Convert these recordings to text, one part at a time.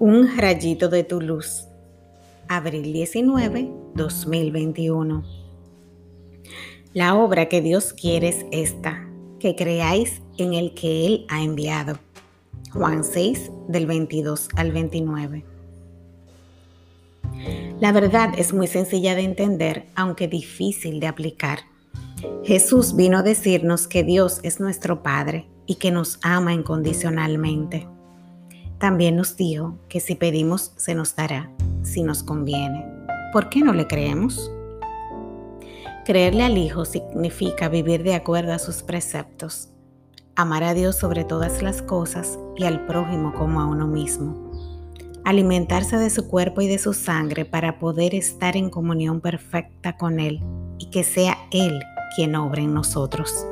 Un rayito de tu luz. Abril 19, 2021. La obra que Dios quiere es esta, que creáis en el que Él ha enviado. Juan 6, del 22 al 29. La verdad es muy sencilla de entender, aunque difícil de aplicar. Jesús vino a decirnos que Dios es nuestro Padre y que nos ama incondicionalmente. También nos dijo que si pedimos se nos dará, si nos conviene. ¿Por qué no le creemos? Creerle al Hijo significa vivir de acuerdo a sus preceptos, amar a Dios sobre todas las cosas y al prójimo como a uno mismo, alimentarse de su cuerpo y de su sangre para poder estar en comunión perfecta con Él y que sea Él quien obre en nosotros.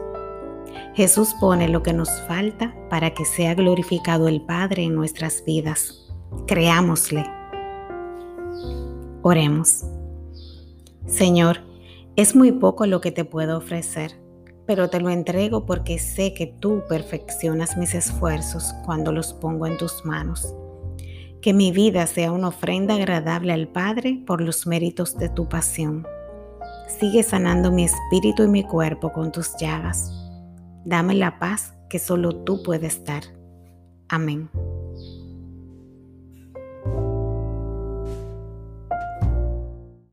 Jesús pone lo que nos falta para que sea glorificado el Padre en nuestras vidas. Creámosle. Oremos. Señor, es muy poco lo que te puedo ofrecer, pero te lo entrego porque sé que tú perfeccionas mis esfuerzos cuando los pongo en tus manos. Que mi vida sea una ofrenda agradable al Padre por los méritos de tu pasión. Sigue sanando mi espíritu y mi cuerpo con tus llagas Dame la paz que solo tú puedes dar. Amén.